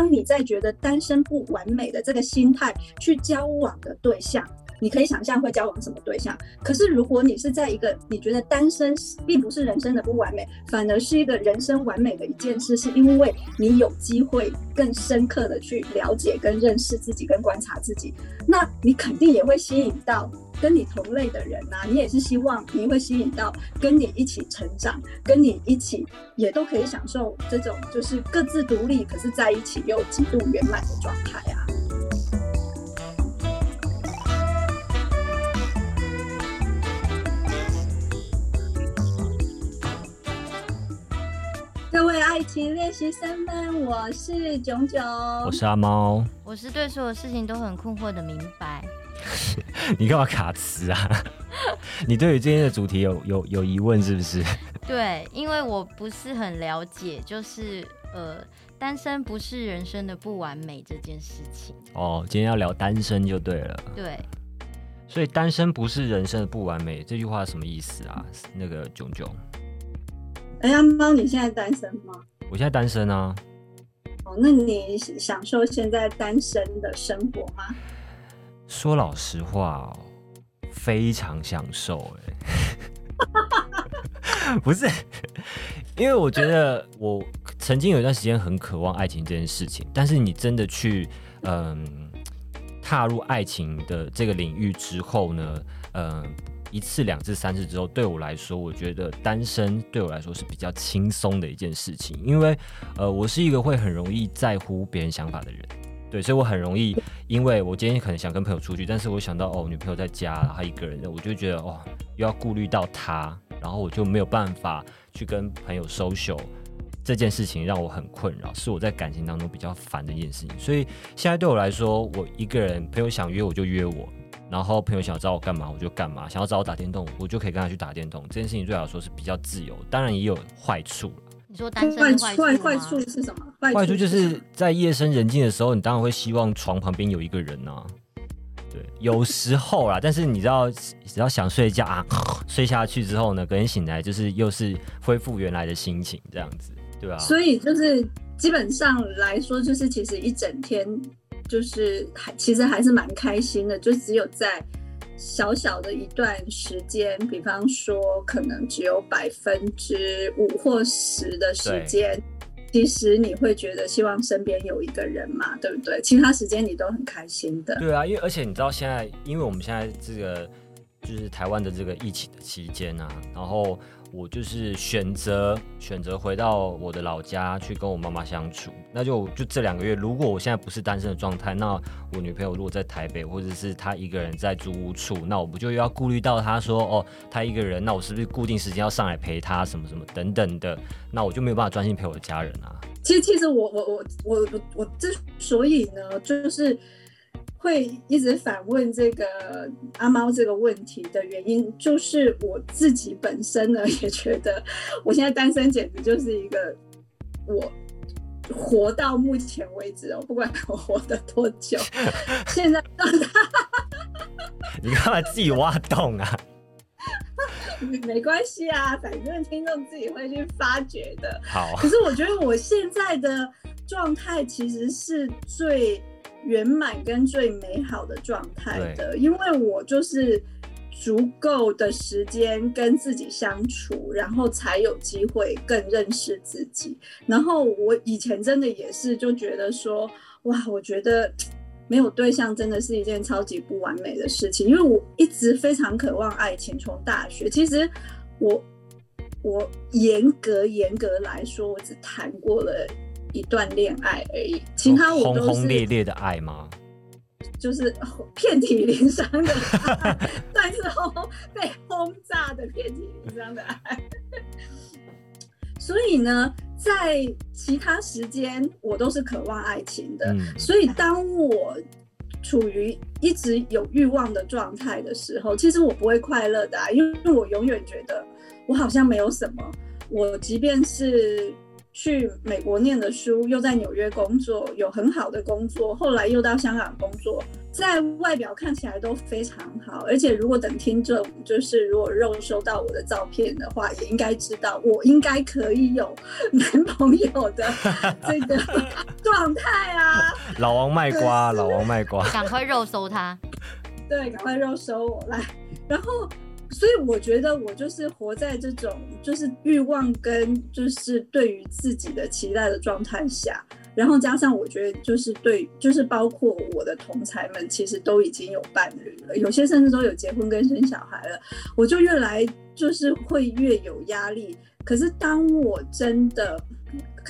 当你在觉得单身不完美的这个心态去交往的对象。你可以想象会交往什么对象，可是如果你是在一个你觉得单身并不是人生的不完美，反而是一个人生完美的一件事，是因为你有机会更深刻的去了解跟认识自己跟观察自己，那你肯定也会吸引到跟你同类的人呐，你也是希望你会吸引到跟你一起成长，跟你一起也都可以享受这种就是各自独立，可是在一起又极度圆满的状态啊。各位爱情练习生们，我是炯炯，我是阿猫，我是对所有事情都很困惑的明白。你干嘛卡词啊？你对于今天的主题有有有疑问是不是？对，因为我不是很了解，就是呃，单身不是人生的不完美这件事情。哦，今天要聊单身就对了。对，所以单身不是人生的不完美这句话什么意思啊？那个炯炯。哎呀，猫，你现在单身吗？我现在单身啊。哦，那你享受现在单身的生活吗？说老实话，非常享受。哎，不是，因为我觉得我曾经有一段时间很渴望爱情这件事情，但是你真的去嗯踏入爱情的这个领域之后呢，嗯。一次、两次、三次之后，对我来说，我觉得单身对我来说是比较轻松的一件事情，因为，呃，我是一个会很容易在乎别人想法的人，对，所以我很容易，因为我今天可能想跟朋友出去，但是我想到哦，女朋友在家，她一个人，我就觉得哦，又要顾虑到她，然后我就没有办法去跟朋友 social 这件事情，让我很困扰，是我在感情当中比较烦的一件事情。所以现在对我来说，我一个人，朋友想约我就约我。然后朋友想要找我干嘛，我就干嘛；想要找我打电动，我就可以跟他去打电动。这件事情最好说是比较自由，当然也有坏处了。你说单身坏坏坏处是什么？坏处就是在夜深人静的时候，你当然会希望床旁边有一个人呐。对，有时候啦，但是你知道，只要想睡觉啊，睡下去之后呢，隔天醒来就是又是恢复原来的心情，这样子，对吧？所以就是基本上来说，就是其实一整天。就是还其实还是蛮开心的，就只有在小小的一段时间，比方说可能只有百分之五或十的时间，其实你会觉得希望身边有一个人嘛，对不对？其他时间你都很开心的。对啊，因为而且你知道现在，因为我们现在这个就是台湾的这个疫情的期间啊，然后。我就是选择选择回到我的老家去跟我妈妈相处，那就就这两个月。如果我现在不是单身的状态，那我女朋友如果在台北，或者是她一个人在租屋处，那我不就要顾虑到她说哦，她一个人，那我是不是固定时间要上来陪她什么什么等等的？那我就没有办法专心陪我的家人啊。其实，其实我我我我我我之所以呢，就是。会一直反问这个阿猫这个问题的原因，就是我自己本身呢 也觉得，我现在单身简直就是一个我活到目前为止哦，不管我活得多久，现在 你干嘛自己挖洞啊？没关系啊，反正听众自己会去发掘的。好，可是我觉得我现在的状态其实是最。圆满跟最美好的状态的，因为我就是足够的时间跟自己相处，然后才有机会更认识自己。然后我以前真的也是就觉得说，哇，我觉得没有对象真的是一件超级不完美的事情，因为我一直非常渴望爱情。从大学，其实我我严格严格来说，我只谈过了。一段恋爱而已，其他我都是轰轰烈烈的爱吗？就是遍体鳞伤的，但是轰被轰炸的遍体鳞伤的爱。所以呢，在其他时间我都是渴望爱情的。所以当我处于一直有欲望的状态的时候，其实我不会快乐的，因为我永远觉得我好像没有什么。我即便是。去美国念的书，又在纽约工作，有很好的工作，后来又到香港工作，在外表看起来都非常好，而且如果等听众就是如果肉收到我的照片的话，也应该知道我应该可以有 男朋友的 这个状态啊。老王卖瓜，老王卖瓜，赶快肉收他。对，赶快肉收我来。然后，所以我觉得我就是活在这种就是欲望跟就是对于自己的期待的状态下。然后加上我觉得就是对，就是包括我的同才们，其实都已经有伴侣了，有些甚至都有结婚跟生小孩了，我就越来就是会越有压力。可是当我真的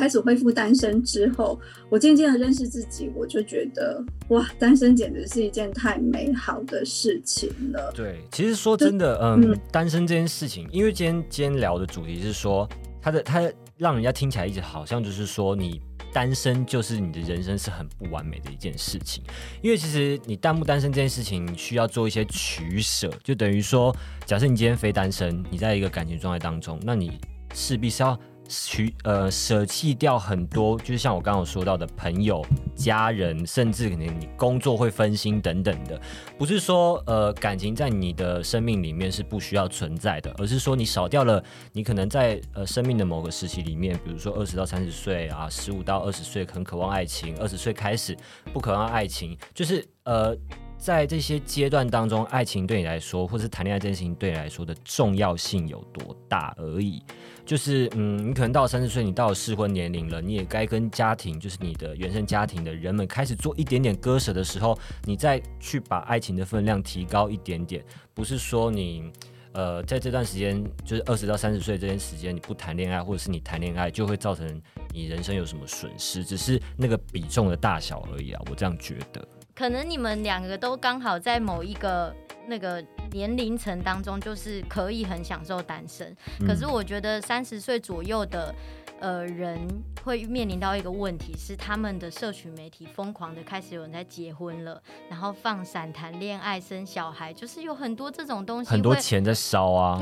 开始恢复单身之后，我渐渐的认识自己，我就觉得哇，单身简直是一件太美好的事情了。对，其实说真的，嗯，单身这件事情，因为今天今天聊的主题是说，他的他让人家听起来一直好像就是说你。单身就是你的人生是很不完美的一件事情，因为其实你单不单身这件事情需要做一些取舍，就等于说，假设你今天非单身，你在一个感情状态当中，那你势必是要。取呃舍弃掉很多，就是像我刚刚说到的朋友、家人，甚至可能你工作会分心等等的，不是说呃感情在你的生命里面是不需要存在的，而是说你少掉了你可能在呃生命的某个时期里面，比如说二十到三十岁啊，十五到二十岁很渴望爱情，二十岁开始不渴望爱情，就是呃。在这些阶段当中，爱情对你来说，或是谈恋爱这件事情对你来说的重要性有多大而已。就是，嗯，你可能到三十岁，你到了适婚年龄了，你也该跟家庭，就是你的原生家庭的人们开始做一点点割舍的时候，你再去把爱情的分量提高一点点。不是说你，呃，在这段时间，就是二十到三十岁这段时间，你不谈恋爱，或者是你谈恋爱，就会造成你人生有什么损失，只是那个比重的大小而已啊。我这样觉得。可能你们两个都刚好在某一个那个年龄层当中，就是可以很享受单身。可是我觉得三十岁左右的呃人会面临到一个问题，是他们的社群媒体疯狂的开始有人在结婚了，然后放闪谈恋爱、生小孩，就是有很多这种东西，很多钱在烧啊，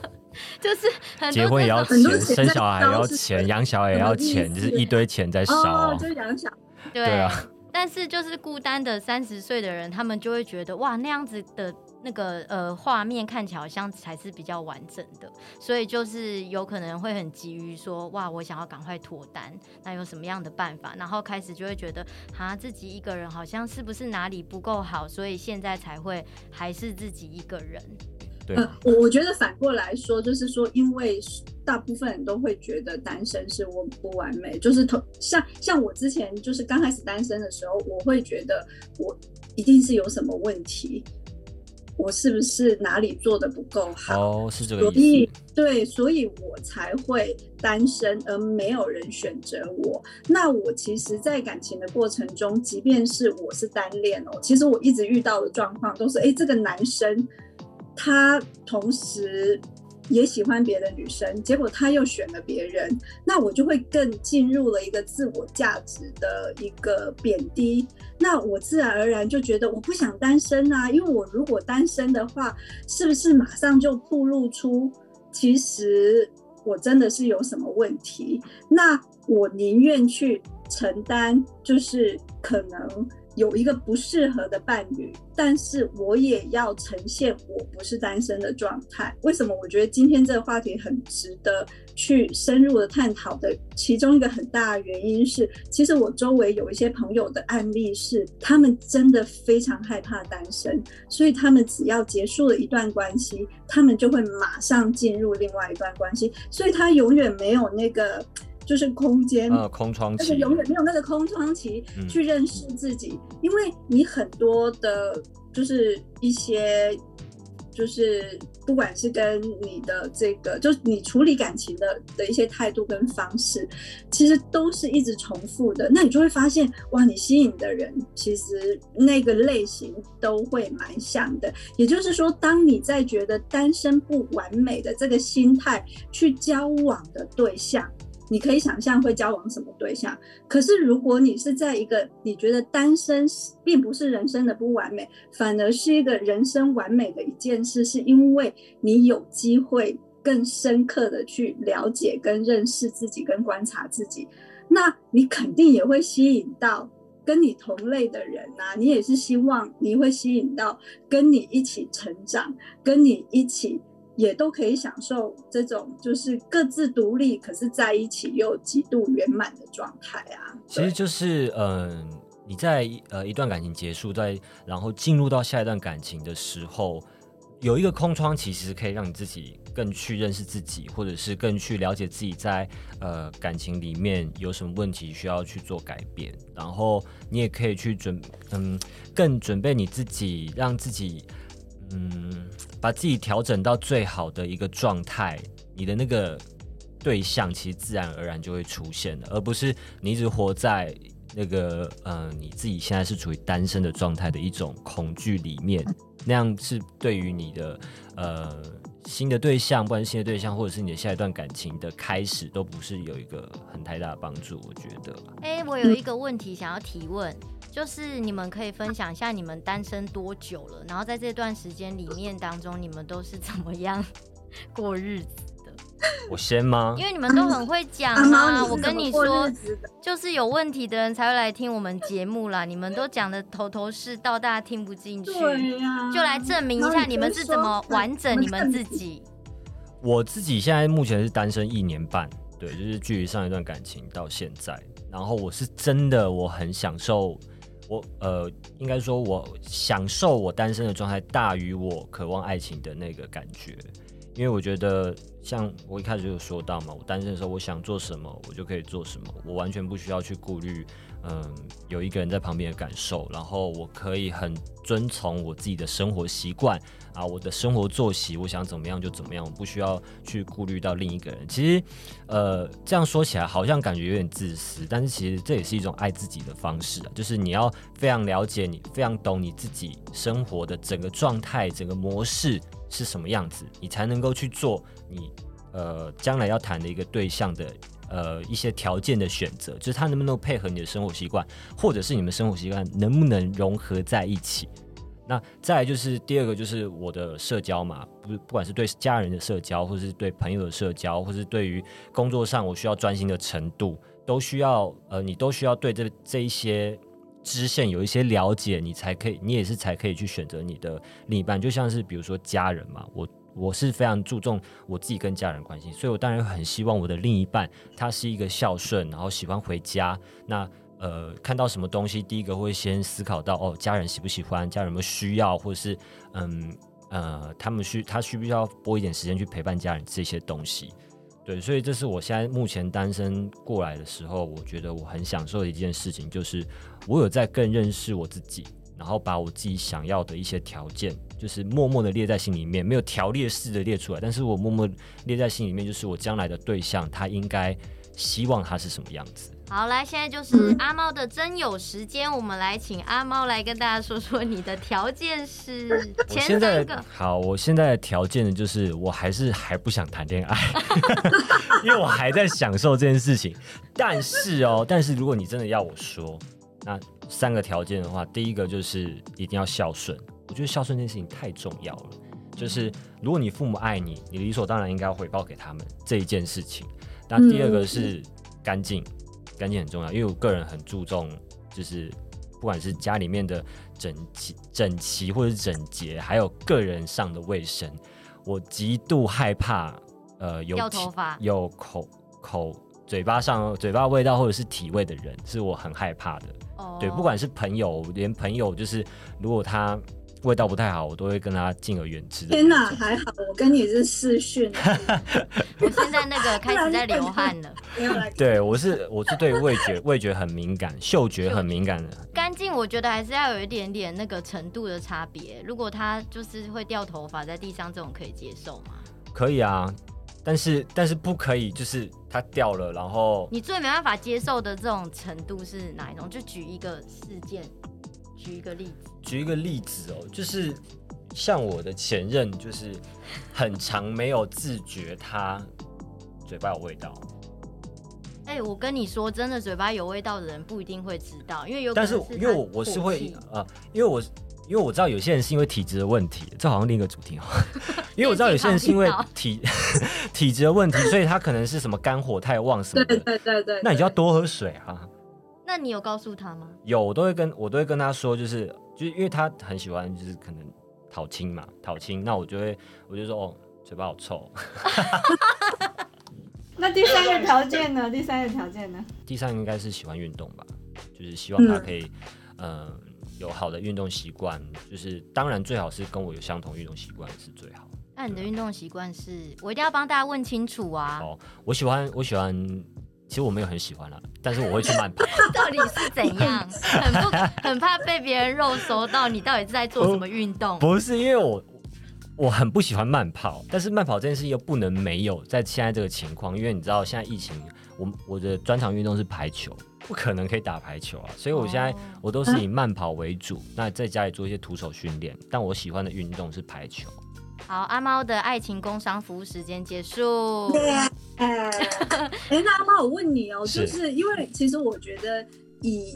就是结婚也要钱，生小孩也要钱，养小孩也要钱，就是一堆钱在烧，就养小，对啊。但是就是孤单的三十岁的人，他们就会觉得哇，那样子的那个呃画面看起来好像才是比较完整的，所以就是有可能会很急于说哇，我想要赶快脱单，那有什么样的办法？然后开始就会觉得啊，自己一个人好像是不是哪里不够好，所以现在才会还是自己一个人。呃，我我觉得反过来说，就是说，因为大部分人都会觉得单身是我不完美，就是同像像我之前就是刚开始单身的时候，我会觉得我一定是有什么问题，我是不是哪里做的不够好？哦，是这个意思。对，所以我才会单身，而没有人选择我。那我其实，在感情的过程中，即便是我是单恋哦，其实我一直遇到的状况都是，哎，这个男生。他同时也喜欢别的女生，结果他又选了别人，那我就会更进入了一个自我价值的一个贬低。那我自然而然就觉得我不想单身啊，因为我如果单身的话，是不是马上就暴露出其实我真的是有什么问题？那我宁愿去承担，就是可能。有一个不适合的伴侣，但是我也要呈现我不是单身的状态。为什么？我觉得今天这个话题很值得去深入的探讨的。其中一个很大的原因是，其实我周围有一些朋友的案例是，他们真的非常害怕单身，所以他们只要结束了一段关系，他们就会马上进入另外一段关系，所以他永远没有那个。就是空间，空窗期，而且永远没有那个空窗期去认识自己，因为你很多的，就是一些，就是不管是跟你的这个，就是你处理感情的的一些态度跟方式，其实都是一直重复的。那你就会发现，哇，你吸引的人其实那个类型都会蛮像的。也就是说，当你在觉得单身不完美的这个心态去交往的对象。你可以想象会交往什么对象，可是如果你是在一个你觉得单身并不是人生的不完美，反而是一个人生完美的一件事，是因为你有机会更深刻的去了解跟认识自己跟观察自己，那你肯定也会吸引到跟你同类的人啊，你也是希望你会吸引到跟你一起成长，跟你一起也都可以享受这种就是各自独立，可是在一起又极度圆满的状态啊。其实就是嗯，你在呃一段感情结束，在然后进入到下一段感情的时候，有一个空窗，其实可以让你自己。更去认识自己，或者是更去了解自己在呃感情里面有什么问题需要去做改变，然后你也可以去准嗯更准备你自己，让自己嗯把自己调整到最好的一个状态，你的那个对象其实自然而然就会出现了，而不是你一直活在那个呃你自己现在是处于单身的状态的一种恐惧里面，那样是对于你的呃。新的对象，不管是新的对象，或者是你的下一段感情的开始，都不是有一个很太大的帮助。我觉得。哎，我有一个问题想要提问，就是你们可以分享一下你们单身多久了？然后在这段时间里面当中，你们都是怎么样过日子的？我先吗？因为你们都很会讲啊！我跟你说，就是有问题的人才会来听我们节目啦。你们都讲的头头是道，大家听不进去，就来证明一下你们是怎么完整你们自己。我自己现在目前是单身一年半，对，就是距离上一段感情到现在，然后我是真的我很享受，我呃，应该说我享受我单身的状态大于我渴望爱情的那个感觉。因为我觉得，像我一开始就有说到嘛，我单身的时候，我想做什么，我就可以做什么，我完全不需要去顾虑，嗯，有一个人在旁边的感受，然后我可以很遵从我自己的生活习惯啊，我的生活作息，我想怎么样就怎么样，我不需要去顾虑到另一个人。其实，呃，这样说起来好像感觉有点自私，但是其实这也是一种爱自己的方式啊，就是你要非常了解你，非常懂你自己生活的整个状态、整个模式。是什么样子，你才能够去做你呃将来要谈的一个对象的呃一些条件的选择，就是他能不能配合你的生活习惯，或者是你们生活习惯能不能融合在一起。那再来就是第二个，就是我的社交嘛，不不管是对家人的社交，或是对朋友的社交，或是对于工作上我需要专心的程度，都需要呃你都需要对这这一些。支线有一些了解，你才可以，你也是才可以去选择你的另一半。就像是比如说家人嘛，我我是非常注重我自己跟家人关系，所以我当然很希望我的另一半他是一个孝顺，然后喜欢回家。那呃，看到什么东西，第一个会先思考到哦，家人喜不喜欢，家人有没有需要，或者是嗯呃，他们需他需不需要拨一点时间去陪伴家人这些东西。对，所以这是我现在目前单身过来的时候，我觉得我很享受的一件事情，就是我有在更认识我自己，然后把我自己想要的一些条件，就是默默的列在心里面，没有条列式的列出来，但是我默默列在心里面，就是我将来的对象，他应该希望他是什么样子。好，来，现在就是阿猫的真有时间，我们来请阿猫来跟大家说说你的条件是 前三个。好，我现在的条件呢，就是我还是还不想谈恋爱，因为我还在享受这件事情。但是哦，但是如果你真的要我说，那三个条件的话，第一个就是一定要孝顺，我觉得孝顺这件事情太重要了。就是如果你父母爱你，你理所当然应该要回报给他们这一件事情。那第二个是干净。干净很重要，因为我个人很注重，就是不管是家里面的整齐、整齐或者是整洁，还有个人上的卫生，我极度害怕，呃，有头发、有口口、嘴巴上嘴巴味道或者是体味的人，是我很害怕的。哦，对，不管是朋友，连朋友就是如果他。味道不太好，我都会跟他敬而远之。天哪，还好我跟你是视讯。我现在那个开始在流汗了。对，我是我是对味觉 味觉很敏感，嗅觉很敏感的。干净，我觉得还是要有一点点那个程度的差别。如果他就是会掉头发在地上，这种可以接受吗？可以啊，但是但是不可以，就是它掉了，然后你最没办法接受的这种程度是哪一种？就举一个事件。举一个例子，举一个例子哦，就是像我的前任，就是很长没有自觉，他嘴巴有味道。哎，我跟你说，真的，嘴巴有味道的人不一定会知道，因为有。但是因为我我是会啊，因为我因为我知道有些人是因为体质的问题，这好像另一个主题哦。因为我知道有些人是因为体 体质的问题，所以他可能是什么肝火太旺什么的。对对对对。那你就要多喝水啊。那你有告诉他吗？有，我都会跟我都会跟他说，就是就是因为他很喜欢，就是可能讨亲嘛，讨亲，那我就会我就说哦，嘴巴好臭。那第三个条件呢？第三个条件呢？第三个应该是喜欢运动吧，就是希望他可以，嗯、有好的运动习惯，就是当然最好是跟我有相同运动习惯是最好。那你的运动习惯是？我一定要帮大家问清楚啊！哦，我喜欢我喜欢，其实我没有很喜欢了，但是我会去慢跑。到底是怎样？很不很怕被别人肉搜到你到底是在做什么运动？不是因为我我很不喜欢慢跑，但是慢跑这件事又不能没有，在现在这个情况，因为你知道现在疫情，我我的专长运动是排球，不可能可以打排球啊，所以我现在哦我都是以慢跑为主，那在家里做一些徒手训练，但我喜欢的运动是排球。好，阿猫的爱情工商服务时间结束。哎，哎，那阿猫，我问你哦，是就是因为其实我觉得以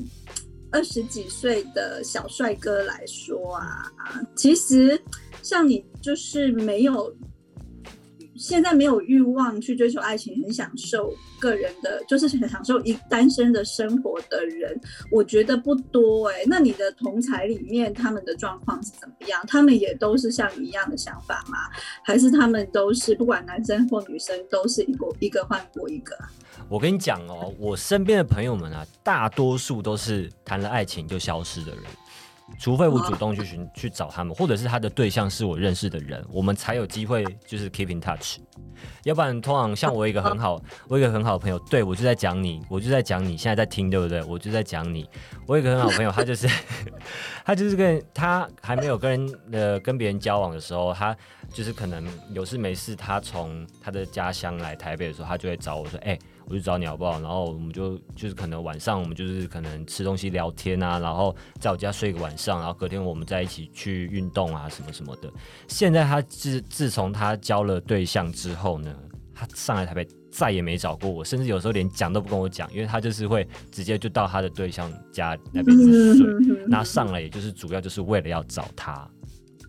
二十几岁的小帅哥来说啊，其实像你就是没有现在没有欲望去追求爱情，很享受个人的，就是很享受一单身的生活的人，我觉得不多哎、那你的同才里面，他们的状况是怎么样？他们也都是像你一样的想法吗？还是他们都是不管男生或女生，都是一个一个换过一个？我跟你讲哦，我身边的朋友们啊，大多数都是谈了爱情就消失的人，除非我主动去寻去找他们，或者是他的对象是我认识的人，我们才有机会就是 keep in touch。要不然，通常像我一个很好，我一个很好的朋友，对我就在讲你，我就在讲你，现在在听，对不对？我就在讲你。我有一个很好的朋友，他就是 他就是跟他还没有跟呃跟别人交往的时候，他就是可能有事没事，他从他的家乡来台北的时候，他就会找我说，哎、我去找你好不好？然后我们就就是可能晚上我们就是可能吃东西聊天啊，然后在我家睡个晚上，然后隔天我们在一起去运动啊什么什么的。现在他自自从他交了对象之后呢，他上来台北再也没找过我，甚至有时候连讲都不跟我讲，因为他就是会直接就到他的对象家那边去睡。嗯那上来也就是主要就是为了要找他。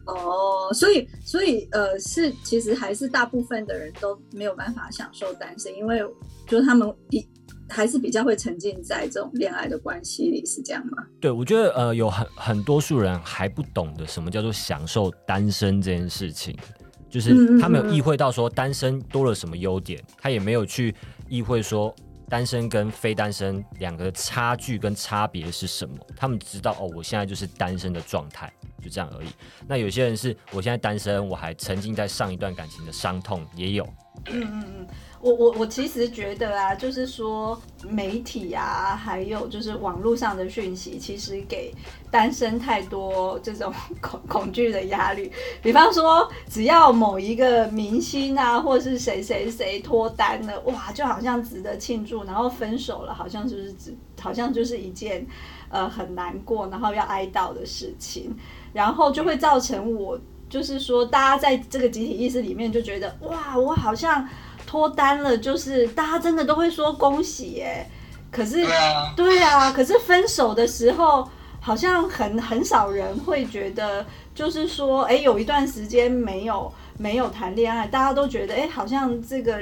哦，所以所以呃，是其实还是大部分的人都没有办法享受单身，因为就是他们比还是比较会沉浸在这种恋爱的关系里，是这样吗？对，我觉得呃，有很很多数人还不懂得什么叫做享受单身这件事情，就是他没有嗯意会到说单身多了什么优点，他也没有去意会说单身跟非单身两个差距跟差别是什么。他们知道哦，我现在就是单身的状态，就这样而已。那有些人是我现在单身，我还沉浸在上一段感情的伤痛，也有。嗯嗯嗯，我我我其实觉得啊，就是说媒体啊，还有就是网络上的讯息，其实给单身太多这种 恐恐惧的压力。比方说，只要某一个明星啊，或是谁谁谁脱单了，哇，就好像值得庆祝；然后分手了，好像就是只好像就是一件呃很难过，然后要哀悼的事情，然后就会造成我。就是说，大家在这个集体意识里面就觉得，哇，我好像脱单了，就是大家真的都会说恭喜耶。可是，对啊，对啊，可是分手的时候，好像很很少人会觉得，就是说，哎，有一段时间没有没有谈恋爱，大家都觉得，哎，好像这个。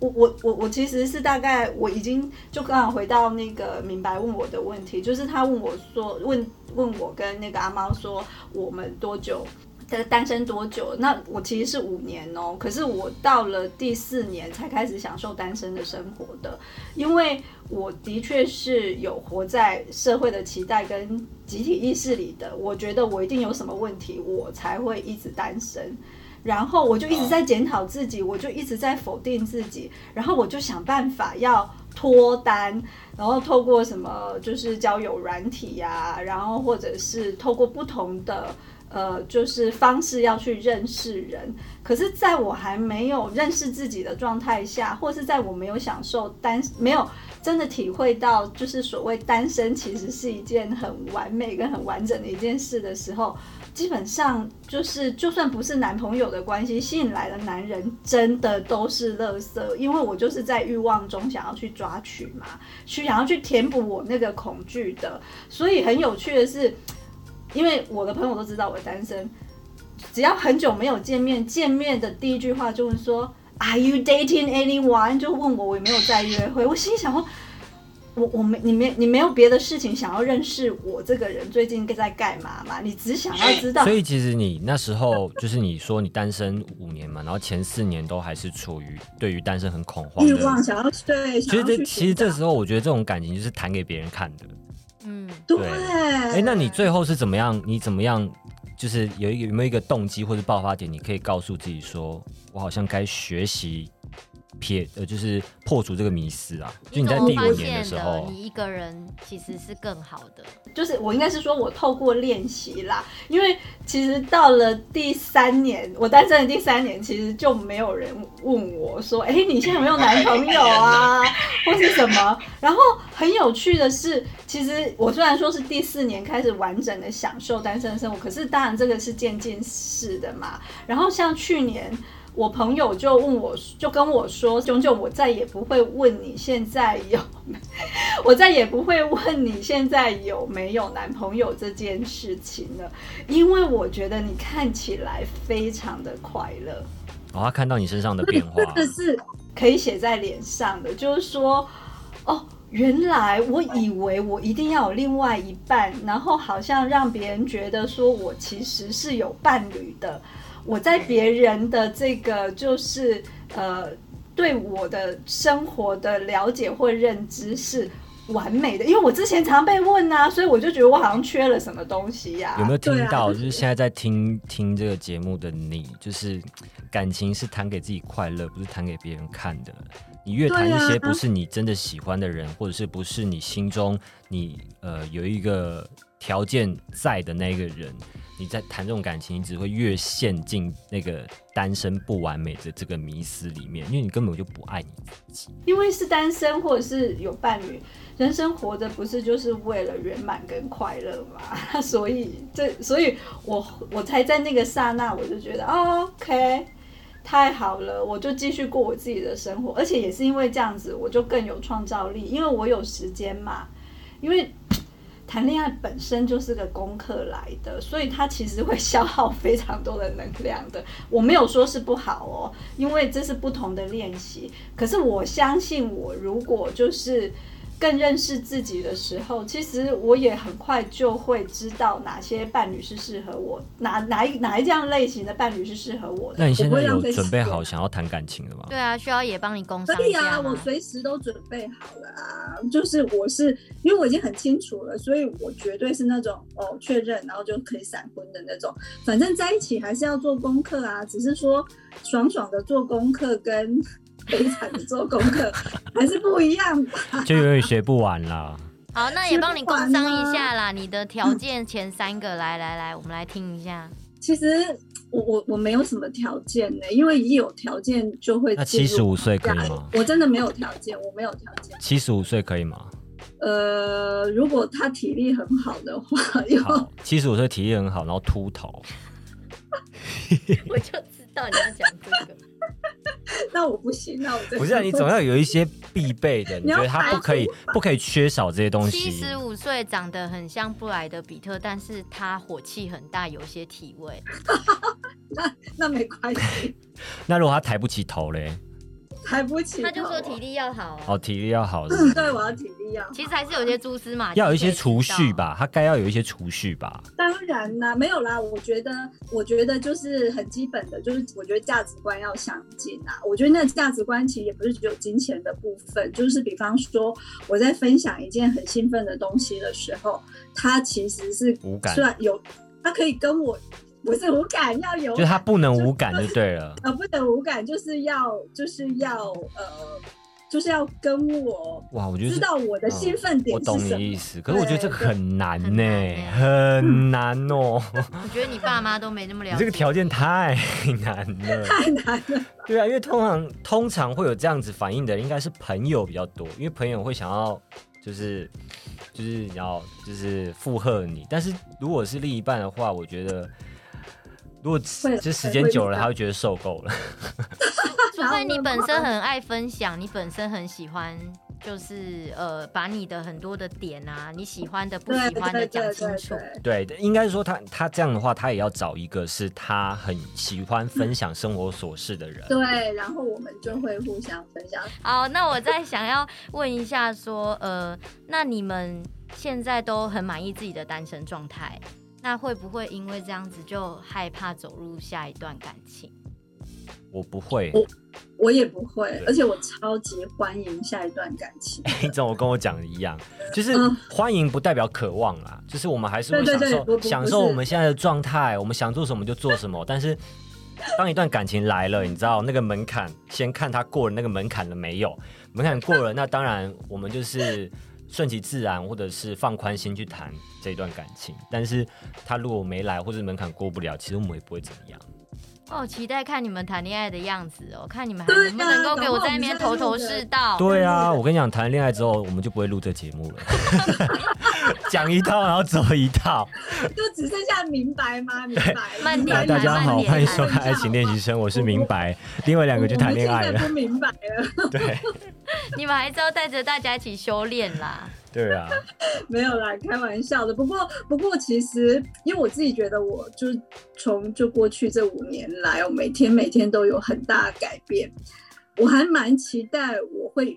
我我我我其实是大概我已经就刚好回到那个明白问我的问题，就是他问我说问问我跟那个阿猫说我们多久单单身多久？那我其实是五年哦，可是我到了第四年才开始享受单身的生活的，因为我的确是有活在社会的期待跟集体意识里的，我觉得我一定有什么问题，我才会一直单身。然后我就一直在检讨自己，我就一直在否定自己，然后我就想办法要脱单，然后透过什么就是交友软体呀、然后或者是透过不同的呃就是方式要去认识人。可是，在我还没有认识自己的状态下，或是在我没有享受单没有真的体会到，就是所谓单身其实是一件很完美跟很完整的一件事的时候。基本上就是，就算不是男朋友的关系，吸引来的男人真的都是垃圾，因为我就是在欲望中想要去抓取嘛，去想要去填补我那个恐惧的。所以很有趣的是，因为我的朋友都知道我单身，只要很久没有见面，见面的第一句话就问说：“Are you dating anyone？” 就问我我有没有在约会。我心想说。我我没你没你没有别的事情想要认识我这个人最近在干嘛嘛？你只想要知道。所以其实你那时候就是你说你单身五年嘛，然后前四年都还是处于对于单身很恐慌欲望，想要对。其实这其实这时候我觉得这种感情就是谈给别人看的。嗯，对。哎，那你最后是怎么样？你怎么样？就是有一个有没有一个动机或者爆发点？你可以告诉自己说，我好像该学习。撇呃，就是破除这个迷思啊！就你在第五年的时候，你一个人其实是更好的。就是我应该是说，我透过练习啦，因为其实到了第三年，我单身的第三年，其实就没有人问我说：“哎，你现在有没有男朋友啊？” 或是什么。然后很有趣的是，其实我虽然说是第四年开始完整的享受单身生活，可是当然这个是渐进式的嘛。然后像去年。我朋友就问我，就跟我说：“炯炯，我再也不会问你现在有，我再也不会问你现在有没有男朋友这件事情了，因为我觉得你看起来非常的快乐。”哦，他看到你身上的变化，真 的是可以写在脸上的，就是说，哦，原来我以为我一定要有另外一半，然后好像让别人觉得说我其实是有伴侣的。我在别人的这个就是呃，对我的生活的了解或认知是完美的，因为我之前常被问啊，所以我就觉得我好像缺了什么东西呀。有没有听到？就是现在在听听这个节目的你，就是感情是谈给自己快乐，不是谈给别人看的。你越谈一些不是你真的喜欢的人，或者是不是你心中你呃有一个条件在的那个人。你在谈这种感情，你只会越陷进那个单身不完美的这个迷思里面，因为你根本就不爱你自己。因为是单身或者是有伴侣，人生活着不是就是为了圆满跟快乐嘛？所以这，所以我我才在那个刹那，我就觉得，OK，太好了，我就继续过我自己的生活，而且也是因为这样子，我就更有创造力，因为我有时间嘛，因为。谈恋爱本身就是个功课来的，所以它其实会消耗非常多的能量的。我没有说是不好哦，因为这是不同的练习。可是我相信，我如果就是。更认识自己的时候，其实我也很快就会知道哪些伴侣是适合我，哪哪一哪一这样类型的伴侣是适合我的。那你现在有准备好想要谈感情了吗？对啊，需要也帮你工商可以啊，我随时都准备好了啊。就是我是因为我已经很清楚了，所以我绝对是那种哦确认，然后就可以闪婚的那种。反正在一起还是要做功课啊，只是说爽爽的做功课跟。悲惨的做功课还是不一样吧，就有点学不完了。好，那也帮你工商一下啦。你的条件前三个，来来来，我们来听一下。其实我我我没有什么条件呢，因为一有条件就会。那七十五岁可以吗？我真的没有条件，我没有条件。七十五岁可以吗？呃，如果他体力很好的话，好，七十五岁体力很好，然后秃头。我就知道你要讲这个。那我不行，那我不是你总要有一些必备的，你觉得他不可以不可以缺少这些东西？七十五岁长得很像布莱德比特，但是他火气很大，有些体味。那那没关系。那如果他抬不起头嘞？抬不起，他就说体力要好哦，体力要好。嗯，对，我要体力要。其实还是有些蛛丝马，要有一些储蓄吧，他该要有一些储蓄吧。当然啦，没有啦，我觉得，我觉得就是很基本的，就是我觉得价值观要相近啊。我觉得那价值观其实也不是只有金钱的部分，就是比方说我在分享一件很兴奋的东西的时候，他其实是无感，虽然有，他可以跟我。不是无感，要有，就他不能无感就对了。呃，不能无感，就是要，就是要，呃，就是要跟我哇，我觉得知道我的兴奋点。我懂你意思，可是我觉得这个很难呢，很难哦。我觉得你爸妈都没那么了解。这个条件太难了，太难了。对啊，因为通常通常会有这样子反应的，应该是朋友比较多，因为朋友会想要就是就是要就是附和你，但是如果是另一半的话，我觉得。如果这时间久了，他会觉得受够了。除非你 本身很爱分享，你本身很喜欢就是呃，把你的很多的点啊，你喜欢的、不喜欢的对讲清楚。对对，应该说他他这样的话，他也要找一个是他很喜欢分享生活琐事的人。对，然后我们就会互相分享。好，那我再想要问一下，说呃，那你们现在都很满意自己的单身状态，那会不会因为这样子就害怕走入下一段感情？我不会，我我也不会，而且我超级欢迎下一段感情。你怎么跟我讲的一样？就是嗯欢迎不代表渴望啦，就是我们还是会对享受享受我们现在的状态，我们想做什么就做什么。但是当一段感情来了，你知道那个门槛，先看他过了那个门槛了没有？门槛过了，那当然我们就是顺其自然，或者是放宽心去谈这段感情。但是他如果没来，或者门槛过不了，其实我们也不会怎么样。哦，期待看你们谈恋爱的样子哦，看你们还能不能够给我在那边头头是道。对啊，我跟你讲，谈恋爱之后，我们就不会录这节目了，讲一套，然后走一套。就只剩下明白吗？明白。慢点大大家好，欢迎收看《爱情练习生》，我是明白，另外两个就谈恋爱了。不明白了，对 你们还是要带着大家一起修炼啦。对啊，没有啦，开玩笑的。不过，不过，其实因为我自己觉得，我就是从就过去这五年来，我每天每天都有很大的改变。我还蛮期待我会，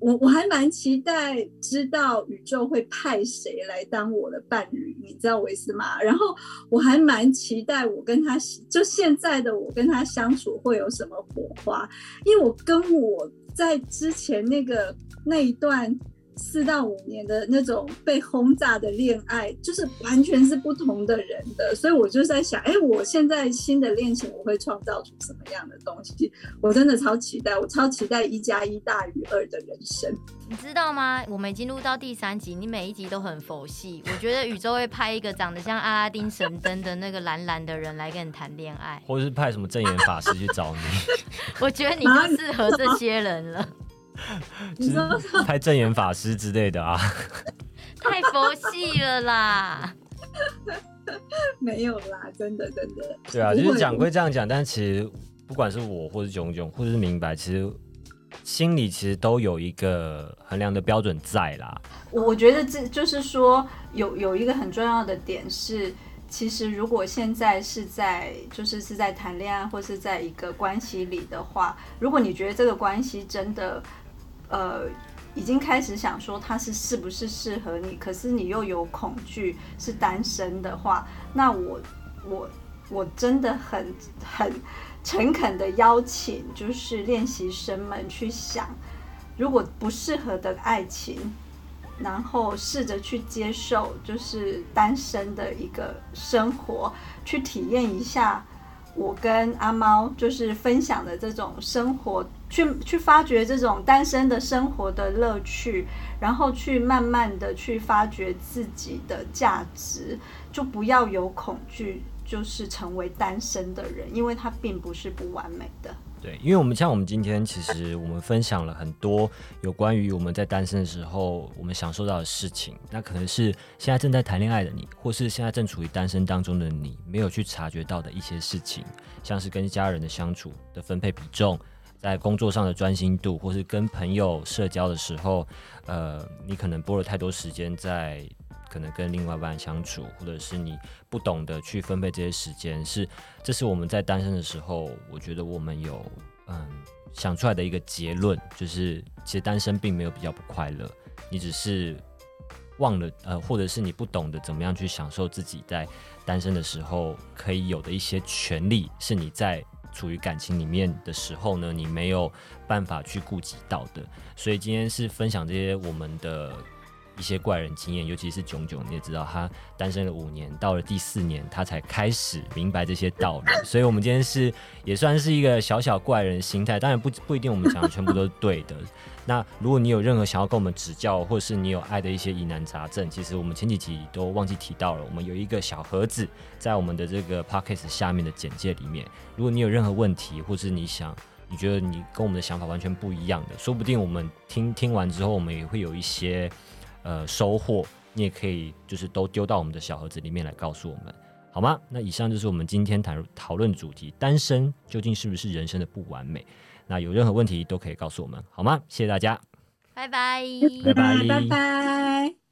我我还蛮期待知道宇宙会派谁来当我的伴侣，你知道我意思吗？然后我还蛮期待我跟他就现在的我跟他相处会有什么火花，因为我跟我在之前那个那一段。四到五年的那种被轰炸的恋爱，就是完全是不同的人的，所以我就在想，哎，我现在新的恋情我会创造出什么样的东西？我真的超期待，我超期待一加一大于二的人生。你知道吗？我们已经录到第三集，你每一集都很佛系。我觉得宇宙会派一个长得像阿拉丁神灯的那个蓝蓝的人来跟你谈恋爱。或者是派什么正言法师去找你，我觉得你就适合这些人了，你说就是派正言法师之类的啊。太佛系了啦。没有啦，真的真的。对啊，就是讲归这样讲，但其实不管是我，或是炯炯，或者是明白，其实心里其实都有一个衡量的标准在啦。我我觉得这就是说有有一个很重要的点是，其实如果现在是在就是是在谈恋爱或是在一个关系里的话，如果你觉得这个关系真的呃已经开始想说他是是不是适合你，可是你又有恐惧是单身的话，那我我我真的很很诚恳的邀请，就是练习生们去想，如果不适合的爱情。然后试着去接受，就是单身的一个生活，去体验一下我跟阿猫就是分享的这种生活，去去发掘这种单身的生活的乐趣，然后去慢慢的去发掘自己的价值，就不要有恐惧，就是成为单身的人，因为它并不是不完美的。对，因为我们像我们今天其实我们分享了很多有关于我们在单身的时候我们享受到的事情，那可能是现在正在谈恋爱的你，或是现在正处于单身当中的你没有去察觉到的一些事情，像是跟家人的相处的分配比重，在工作上的专心度，或是跟朋友社交的时候，呃，你可能拨了太多时间在。可能跟另外一半相处，或者是你不懂得去分配这些时间，是这是我们在单身的时候，我觉得我们有嗯想出来的一个结论，就是其实单身并没有比较不快乐，你只是忘了呃，或者是你不懂得怎么样去享受自己在单身的时候可以有的一些权利，是你在处于感情里面的时候呢，你没有办法去顾及到的。所以今天是分享这些我们的。一些怪人经验，尤其是炯炯，你也知道，他单身了五年，到了第四年，他才开始明白这些道理。所以，我们今天是也算是一个小小怪人心态，当然不不一定我们讲的全部都是对的。那如果你有任何想要跟我们指教，或是你有爱的一些疑难杂症，其实我们前几集都忘记提到了，我们有一个小盒子在我们的这个 podcast 下面的简介里面。如果你有任何问题，或是你想你觉得你跟我们的想法完全不一样的，说不定我们听听完之后，我们也会有一些。呃，收获你也可以就是都丢到我们的小盒子里面来告诉我们，好吗？那以上就是我们今天谈讨论主题：单身究竟是不是人生的不完美？那有任何问题都可以告诉我们，好吗？谢谢大家，拜拜，拜拜拜拜。